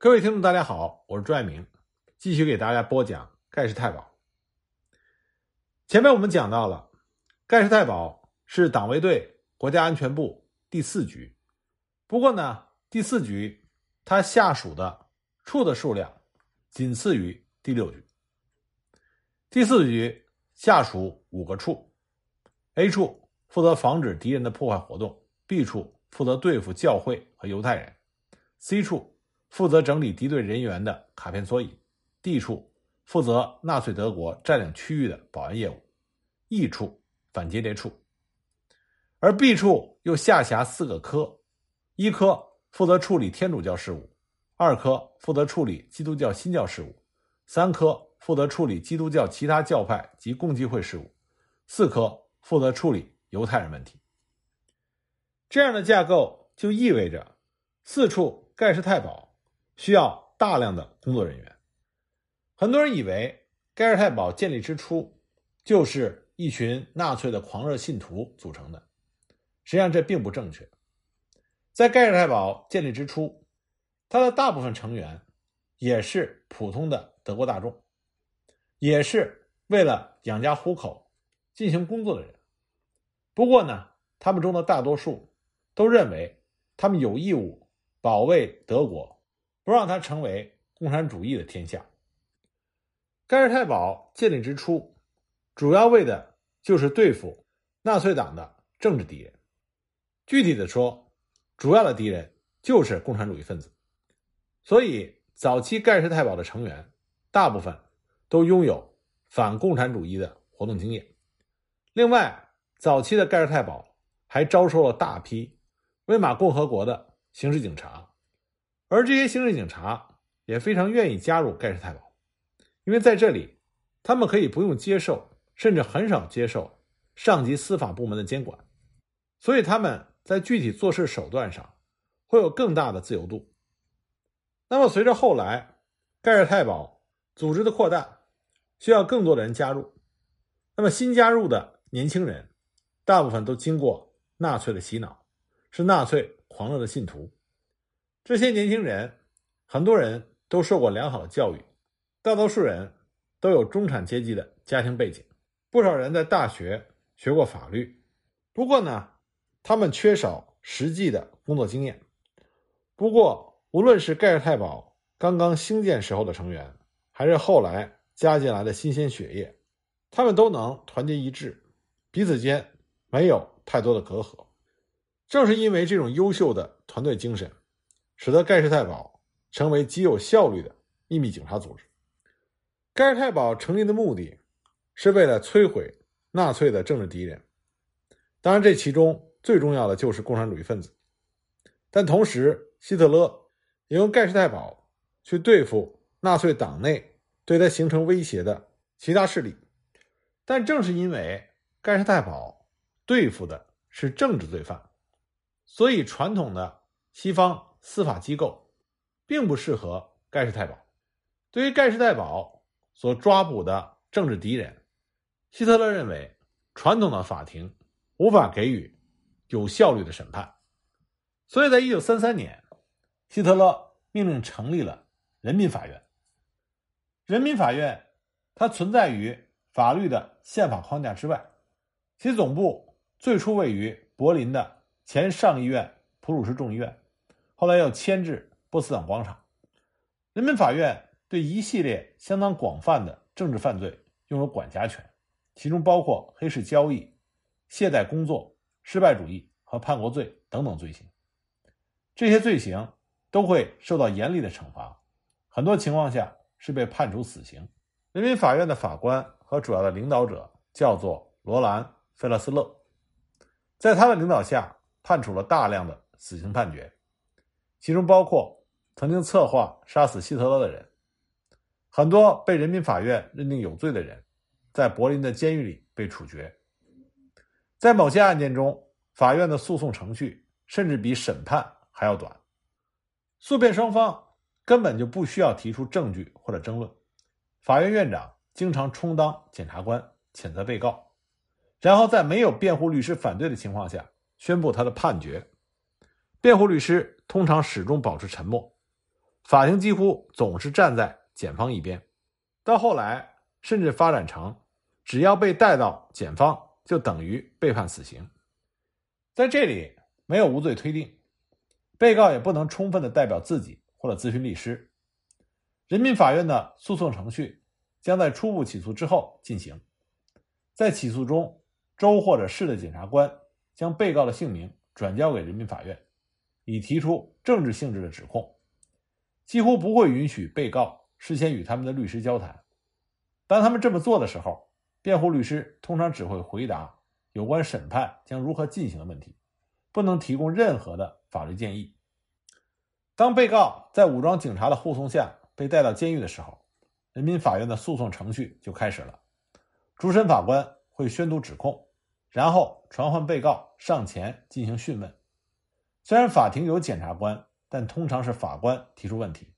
各位听众，大家好，我是朱爱明，继续给大家播讲盖世太保。前面我们讲到了，盖世太保是党卫队国家安全部第四局，不过呢，第四局他下属的处的数量仅次于第六局。第四局下属五个处，A 处负责防止敌人的破坏活动，B 处负责对付教会和犹太人，C 处。负责整理敌对人员的卡片索引，D 处负责纳粹德国占领区域的保安业务，E 处反间谍处，而 B 处又下辖四个科，一科负责处理天主教事务，二科负责处理基督教新教事务，三科负责处理基督教其他教派及共济会事务，四科负责处理犹太人问题。这样的架构就意味着四处盖世太保。需要大量的工作人员。很多人以为盖世太保建立之初就是一群纳粹的狂热信徒组成的，实际上这并不正确。在盖世太保建立之初，他的大部分成员也是普通的德国大众，也是为了养家糊口进行工作的人。不过呢，他们中的大多数都认为他们有义务保卫德国。不让他成为共产主义的天下。盖世太保建立之初，主要为的就是对付纳粹党的政治敌人。具体的说，主要的敌人就是共产主义分子。所以，早期盖世太保的成员大部分都拥有反共产主义的活动经验。另外，早期的盖世太保还招收了大批威玛共和国的刑事警察。而这些刑事警察也非常愿意加入盖世太保，因为在这里，他们可以不用接受，甚至很少接受上级司法部门的监管，所以他们在具体做事手段上会有更大的自由度。那么，随着后来盖世太保组织的扩大，需要更多的人加入，那么新加入的年轻人大部分都经过纳粹的洗脑，是纳粹狂热的信徒。这些年轻人，很多人都受过良好的教育，大多数人都有中产阶级的家庭背景，不少人在大学学过法律。不过呢，他们缺少实际的工作经验。不过，无论是盖世太保刚刚兴建时候的成员，还是后来加进来的新鲜血液，他们都能团结一致，彼此间没有太多的隔阂。正是因为这种优秀的团队精神。使得盖世太保成为极有效率的秘密警察组织。盖世太保成立的目的是为了摧毁纳粹的政治敌人，当然这其中最重要的就是共产主义分子。但同时，希特勒也用盖世太保去对付纳粹党内对他形成威胁的其他势力。但正是因为盖世太保对付的是政治罪犯，所以传统的西方。司法机构并不适合盖世太保。对于盖世太保所抓捕的政治敌人，希特勒认为传统的法庭无法给予有效率的审判，所以在一九三三年，希特勒命令成立了人民法院。人民法院它存在于法律的宪法框架之外，其总部最初位于柏林的前上议院普鲁士众议院。后来又迁至波茨坦广场。人民法院对一系列相当广泛的政治犯罪拥有管辖权，其中包括黑市交易、懈怠工作、失败主义和叛国罪等等罪行。这些罪行都会受到严厉的惩罚，很多情况下是被判处死刑。人民法院的法官和主要的领导者叫做罗兰·费勒斯勒，在他的领导下，判处了大量的死刑判决。其中包括曾经策划杀死希特勒的人，很多被人民法院认定有罪的人，在柏林的监狱里被处决。在某些案件中，法院的诉讼程序甚至比审判还要短，诉辩双方根本就不需要提出证据或者争论，法院院长经常充当检察官，谴责被告，然后在没有辩护律师反对的情况下宣布他的判决。辩护律师通常始终保持沉默，法庭几乎总是站在检方一边，到后来甚至发展成，只要被带到检方，就等于被判死刑。在这里没有无罪推定，被告也不能充分的代表自己或者咨询律师。人民法院的诉讼程序将在初步起诉之后进行，在起诉中，州或者市的检察官将被告的姓名转交给人民法院，以提出政治性质的指控。几乎不会允许被告事先与他们的律师交谈。当他们这么做的时候，辩护律师通常只会回答有关审判将如何进行的问题，不能提供任何的法律建议。当被告在武装警察的护送下被带到监狱的时候，人民法院的诉讼程序就开始了。主审法官会宣读指控，然后传唤被告上前进行讯问。虽然法庭有检察官。但通常是法官提出问题，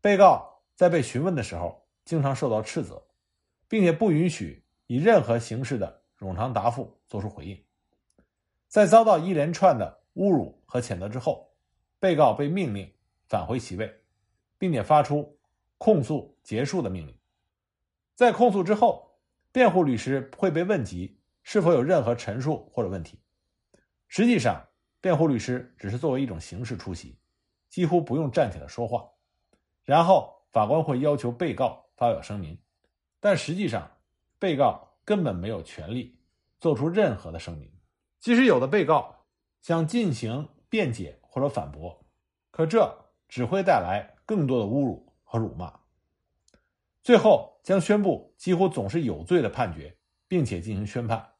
被告在被询问的时候，经常受到斥责，并且不允许以任何形式的冗长答复作出回应。在遭到一连串的侮辱和谴责之后，被告被命令返回席位，并且发出控诉结束的命令。在控诉之后，辩护律师会被问及是否有任何陈述或者问题。实际上，辩护律师只是作为一种形式出席。几乎不用站起来说话，然后法官会要求被告发表声明，但实际上，被告根本没有权利做出任何的声明。即使有的被告想进行辩解或者反驳，可这只会带来更多的侮辱和辱骂，最后将宣布几乎总是有罪的判决，并且进行宣判。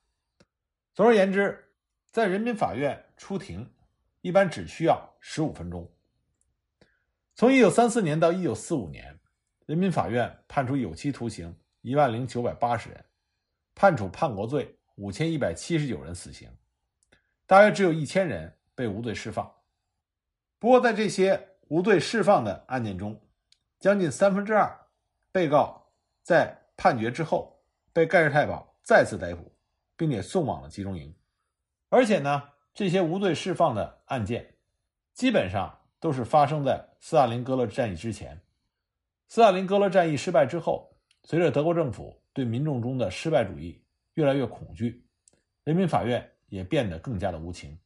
总而言之，在人民法院出庭一般只需要十五分钟。从一九三四年到一九四五年，人民法院判处有期徒刑一万零九百八十人，判处叛国罪五千一百七十九人死刑，大约只有一千人被无罪释放。不过，在这些无罪释放的案件中，将近三分之二被告在判决之后被盖世太保再次逮捕，并且送往了集中营。而且呢，这些无罪释放的案件基本上。都是发生在斯大林格勒战役之前。斯大林格勒战役失败之后，随着德国政府对民众中的失败主义越来越恐惧，人民法院也变得更加的无情，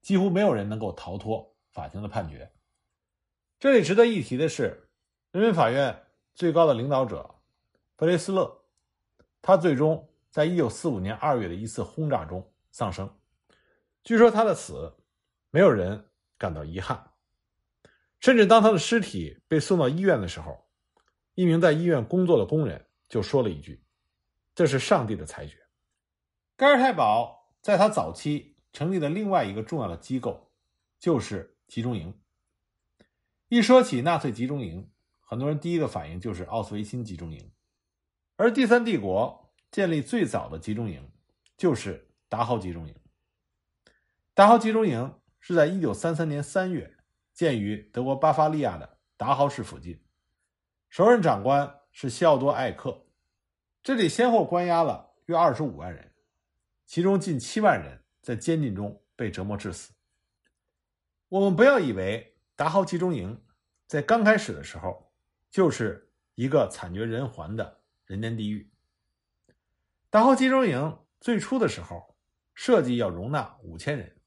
几乎没有人能够逃脱法庭的判决。这里值得一提的是，人民法院最高的领导者弗雷斯勒，他最终在一九四五年二月的一次轰炸中丧生。据说他的死，没有人感到遗憾。甚至当他的尸体被送到医院的时候，一名在医院工作的工人就说了一句：“这是上帝的裁决。”盖尔太保在他早期成立的另外一个重要的机构就是集中营。一说起纳粹集中营，很多人第一个反应就是奥斯维辛集中营，而第三帝国建立最早的集中营就是达豪集中营。达豪集中营是在一九三三年三月。建于德国巴伐利亚的达豪市附近，首任长官是西奥多·艾克。这里先后关押了约二十五万人，其中近七万人在监禁中被折磨致死。我们不要以为达豪集中营在刚开始的时候就是一个惨绝人寰的人间地狱。达豪集中营最初的时候设计要容纳五千人，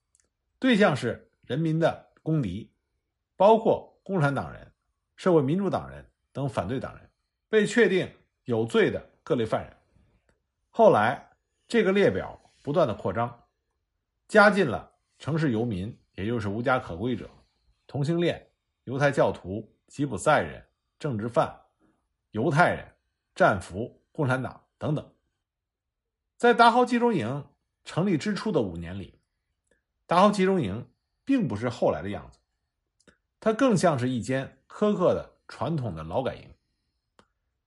对象是人民的公敌。包括共产党人、社会民主党人等反对党人，被确定有罪的各类犯人。后来，这个列表不断的扩张，加进了城市游民，也就是无家可归者、同性恋、犹太教徒、吉普赛人、政治犯、犹太人、战俘、共产党等等。在达豪集中营成立之初的五年里，达豪集中营并不是后来的样子。它更像是一间苛刻的传统的劳改营，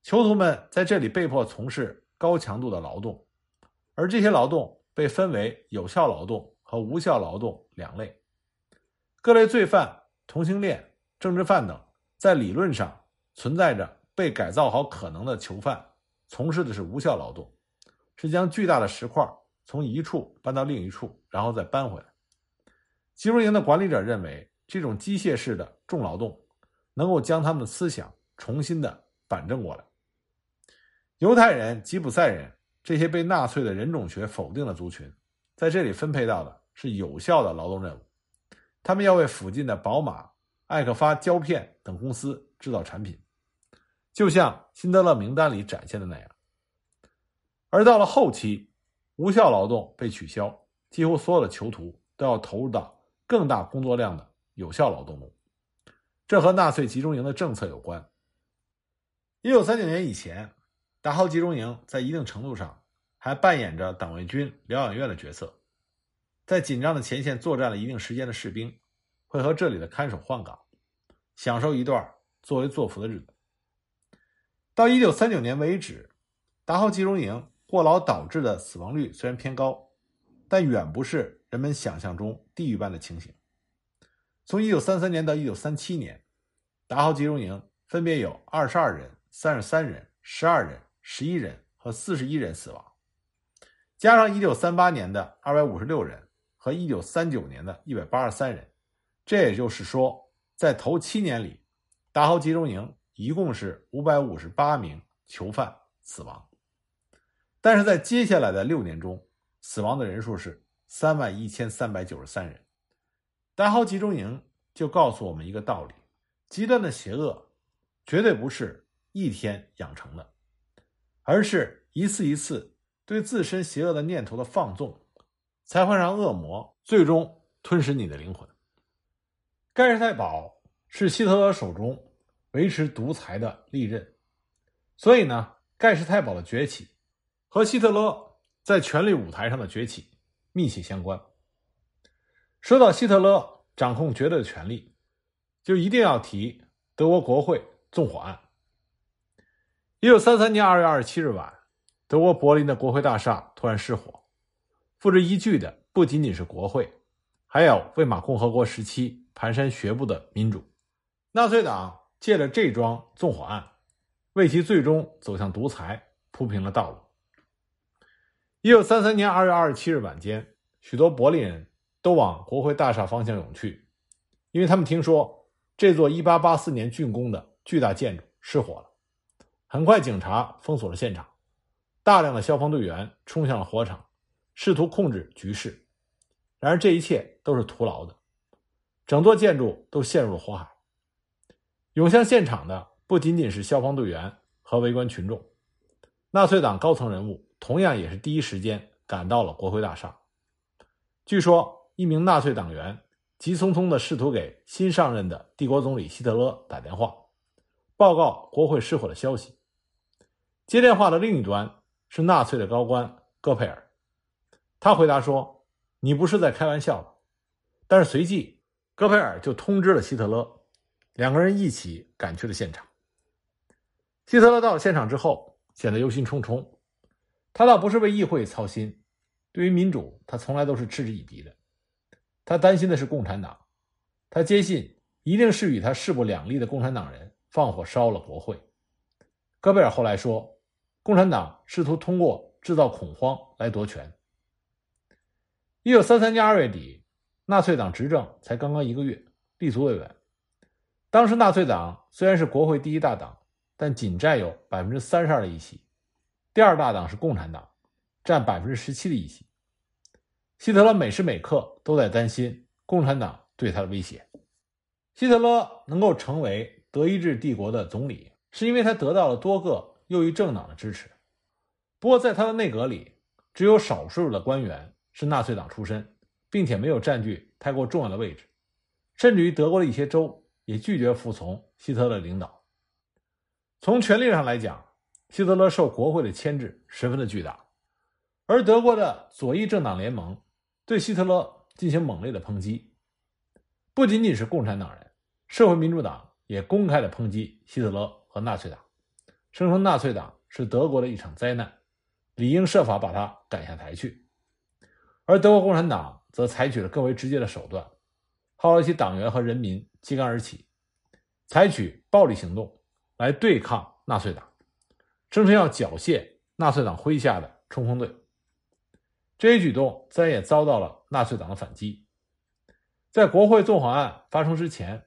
囚徒们在这里被迫从事高强度的劳动，而这些劳动被分为有效劳动和无效劳动两类。各类罪犯、同性恋、政治犯等，在理论上存在着被改造好可能的囚犯，从事的是无效劳动，是将巨大的石块从一处搬到另一处，然后再搬回来。集中营的管理者认为。这种机械式的重劳动，能够将他们的思想重新的反正过来。犹太人、吉普赛人这些被纳粹的人种学否定的族群，在这里分配到的是有效的劳动任务，他们要为附近的宝马、艾克发胶片等公司制造产品，就像辛德勒名单里展现的那样。而到了后期，无效劳动被取消，几乎所有的囚徒都要投入到更大工作量的有效劳动中。这和纳粹集中营的政策有关。一九三九年以前，达豪集中营在一定程度上还扮演着党卫军疗养院的角色，在紧张的前线作战了一定时间的士兵会和这里的看守换岗，享受一段作威作福的日子。到一九三九年为止，达豪集中营。过劳导致的死亡率虽然偏高，但远不是人们想象中地狱般的情形。从1933年到1937年，达豪集中营分别有22人、33人、12人、11人和41人死亡，加上1938年的256人和1939年的183人，这也就是说，在头七年里，达豪集中营一共是558名囚犯死亡。但是在接下来的六年中，死亡的人数是三万一千三百九十三人。达豪集中营就告诉我们一个道理：极端的邪恶绝对不是一天养成的，而是一次一次对自身邪恶的念头的放纵，才会让恶魔最终吞噬你的灵魂。盖世太保是希特勒手中维持独裁的利刃，所以呢，盖世太保的崛起。和希特勒在权力舞台上的崛起密切相关。说到希特勒掌控绝对的权力，就一定要提德国国会纵火案。一九三三年二月二十七日晚，德国柏林的国会大厦突然失火，付之一炬的不仅仅是国会，还有魏玛共和国时期蹒跚学步的民主。纳粹党借着这桩纵火案，为其最终走向独裁铺平了道路。一九三三年二月二十七日晚间，许多柏林人都往国会大厦方向涌去，因为他们听说这座一八八四年竣工的巨大建筑失火了。很快，警察封锁了现场，大量的消防队员冲向了火场，试图控制局势。然而，这一切都是徒劳的，整座建筑都陷入了火海。涌向现场的不仅仅是消防队员和围观群众，纳粹党高层人物。同样也是第一时间赶到了国会大厦。据说，一名纳粹党员急匆匆地试图给新上任的帝国总理希特勒打电话，报告国会失火的消息。接电话的另一端是纳粹的高官戈培尔，他回答说：“你不是在开玩笑吧？”但是随即，戈培尔就通知了希特勒，两个人一起赶去了现场。希特勒到了现场之后，显得忧心忡忡。他倒不是为议会操心，对于民主，他从来都是嗤之以鼻的。他担心的是共产党，他坚信一定是与他势不两立的共产党人放火烧了国会。戈贝尔后来说，共产党试图通过制造恐慌来夺权。一九三三年二月底，纳粹党执政才刚刚一个月，立足未稳。当时纳粹党虽然是国会第一大党，但仅占有百分之三十二的议席。第二大党是共产党，占百分之十七的议席。希特勒每时每刻都在担心共产党对他的威胁。希特勒能够成为德意志帝国的总理，是因为他得到了多个右翼政党的支持。不过，在他的内阁里，只有少数的官员是纳粹党出身，并且没有占据太过重要的位置。甚至于德国的一些州也拒绝服从希特勒领导。从权力上来讲，希特勒受国会的牵制十分的巨大，而德国的左翼政党联盟对希特勒进行猛烈的抨击，不仅仅是共产党人，社会民主党也公开的抨击希特勒和纳粹党，声称纳粹党是德国的一场灾难，理应设法把他赶下台去。而德国共产党则采取了更为直接的手段，号召其党员和人民揭竿而起，采取暴力行动来对抗纳粹党。声称要缴械纳粹党麾下的冲锋队，这一举动自然也遭到了纳粹党的反击。在国会纵火案发生之前，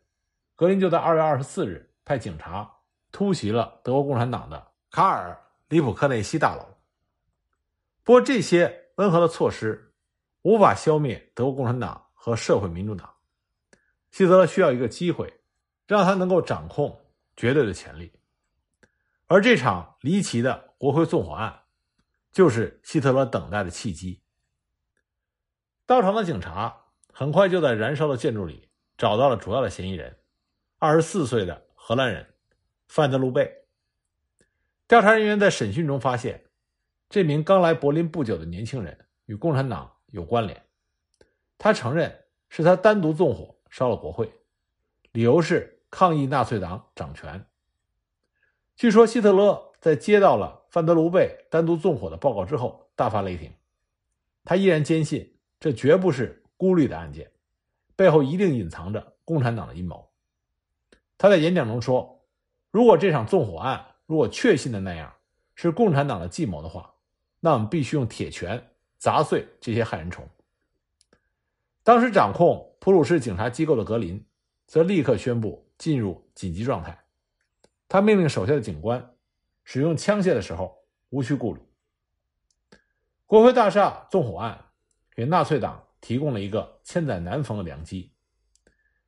格林就在二月二十四日派警察突袭了德国共产党的卡尔里普克内西大楼。不过，这些温和的措施无法消灭德国共产党和社会民主党。希特勒需要一个机会，让他能够掌控绝对的权力。而这场离奇的国会纵火案，就是希特勒等待的契机。到场的警察很快就在燃烧的建筑里找到了主要的嫌疑人，二十四岁的荷兰人范德鲁贝。调查人员在审讯中发现，这名刚来柏林不久的年轻人与共产党有关联。他承认是他单独纵火烧了国会，理由是抗议纳粹党掌权。据说希特勒在接到了范德鲁贝单独纵火的报告之后，大发雷霆。他依然坚信。这绝不是孤立的案件，背后一定隐藏着共产党的阴谋。他在演讲中说：“如果这场纵火案如果确信的那样是共产党的计谋的话，那我们必须用铁拳砸碎这些害人虫。”当时掌控普鲁士警察机构的格林则立刻宣布进入紧急状态，他命令手下的警官使用枪械的时候无需顾虑。国会大厦纵火案。给纳粹党提供了一个千载难逢的良机，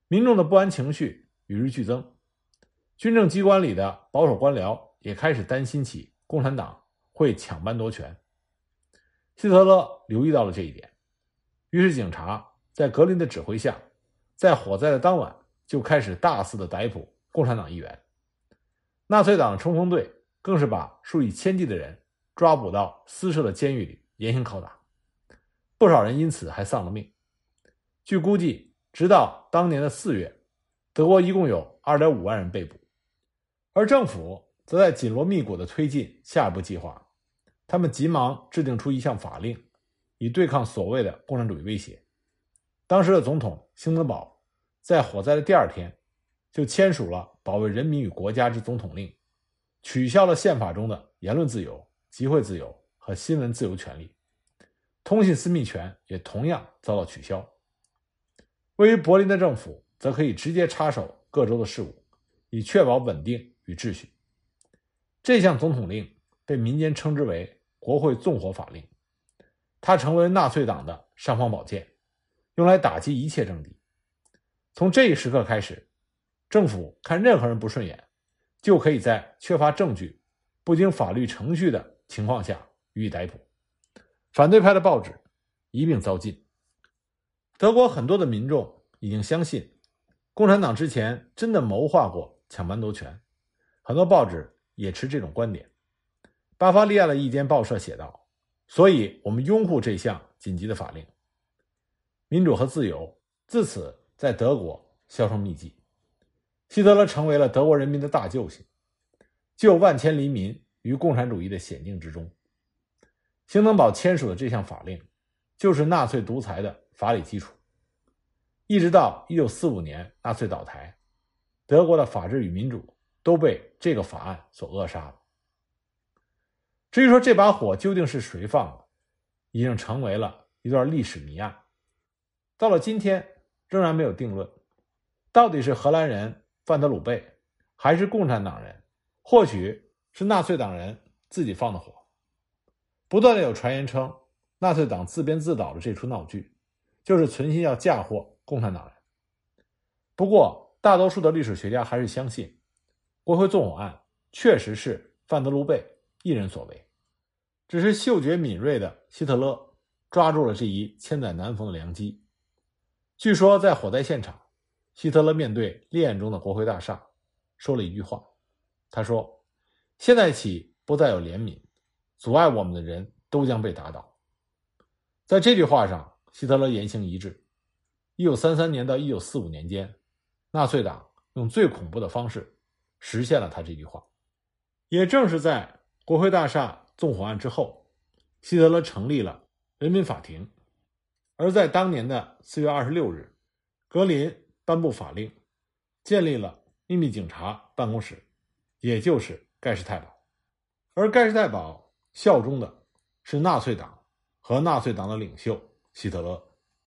民众的不安情绪与日俱增，军政机关里的保守官僚也开始担心起共产党会抢班夺权。希特勒留意到了这一点，于是警察在格林的指挥下，在火灾的当晚就开始大肆的逮捕共产党议员，纳粹党冲锋队更是把数以千计的人抓捕到私设的监狱里严刑拷打。不少人因此还丧了命。据估计，直到当年的四月，德国一共有二点五万人被捕，而政府则在紧锣密鼓地推进下一步计划。他们急忙制定出一项法令，以对抗所谓的共产主义威胁。当时的总统兴登堡在火灾的第二天，就签署了保卫人民与国家之总统令，取消了宪法中的言论自由、集会自由和新闻自由权利。通信私密权也同样遭到取消。位于柏林的政府则可以直接插手各州的事务，以确保稳定与秩序。这项总统令被民间称之为“国会纵火法令”，它成为纳粹党的尚方宝剑，用来打击一切政敌。从这一时刻开始，政府看任何人不顺眼，就可以在缺乏证据、不经法律程序的情况下予以逮捕。反对派的报纸一并遭禁。德国很多的民众已经相信，共产党之前真的谋划过抢班夺权，很多报纸也持这种观点。巴伐利亚的一间报社写道：“所以我们拥护这项紧急的法令，民主和自由自此在德国销声匿迹。希特勒成为了德国人民的大救星，救万千黎民于共产主义的险境之中。”兴登堡签署的这项法令，就是纳粹独裁的法理基础。一直到一九四五年纳粹倒台，德国的法治与民主都被这个法案所扼杀了。至于说这把火究竟是谁放的，已经成为了一段历史谜案。到了今天，仍然没有定论，到底是荷兰人范德鲁贝，还是共产党人，或许是纳粹党人自己放的火。不断的有传言称，纳粹党自编自导的这出闹剧，就是存心要嫁祸共产党人。不过，大多数的历史学家还是相信，国会纵火案确实是范德鲁贝一人所为，只是嗅觉敏锐的希特勒抓住了这一千载难逢的良机。据说，在火灾现场，希特勒面对烈焰中的国会大厦，说了一句话，他说：“现在起，不再有怜悯。”阻碍我们的人都将被打倒。在这句话上，希特勒言行一致。一九三三年到一九四五年间，纳粹党用最恐怖的方式实现了他这句话。也正是在国会大厦纵火案之后，希特勒成立了人民法庭。而在当年的四月二十六日，格林颁布法令，建立了秘密警察办公室，也就是盖世太保。而盖世太保。效忠的是纳粹党和纳粹党的领袖希特勒。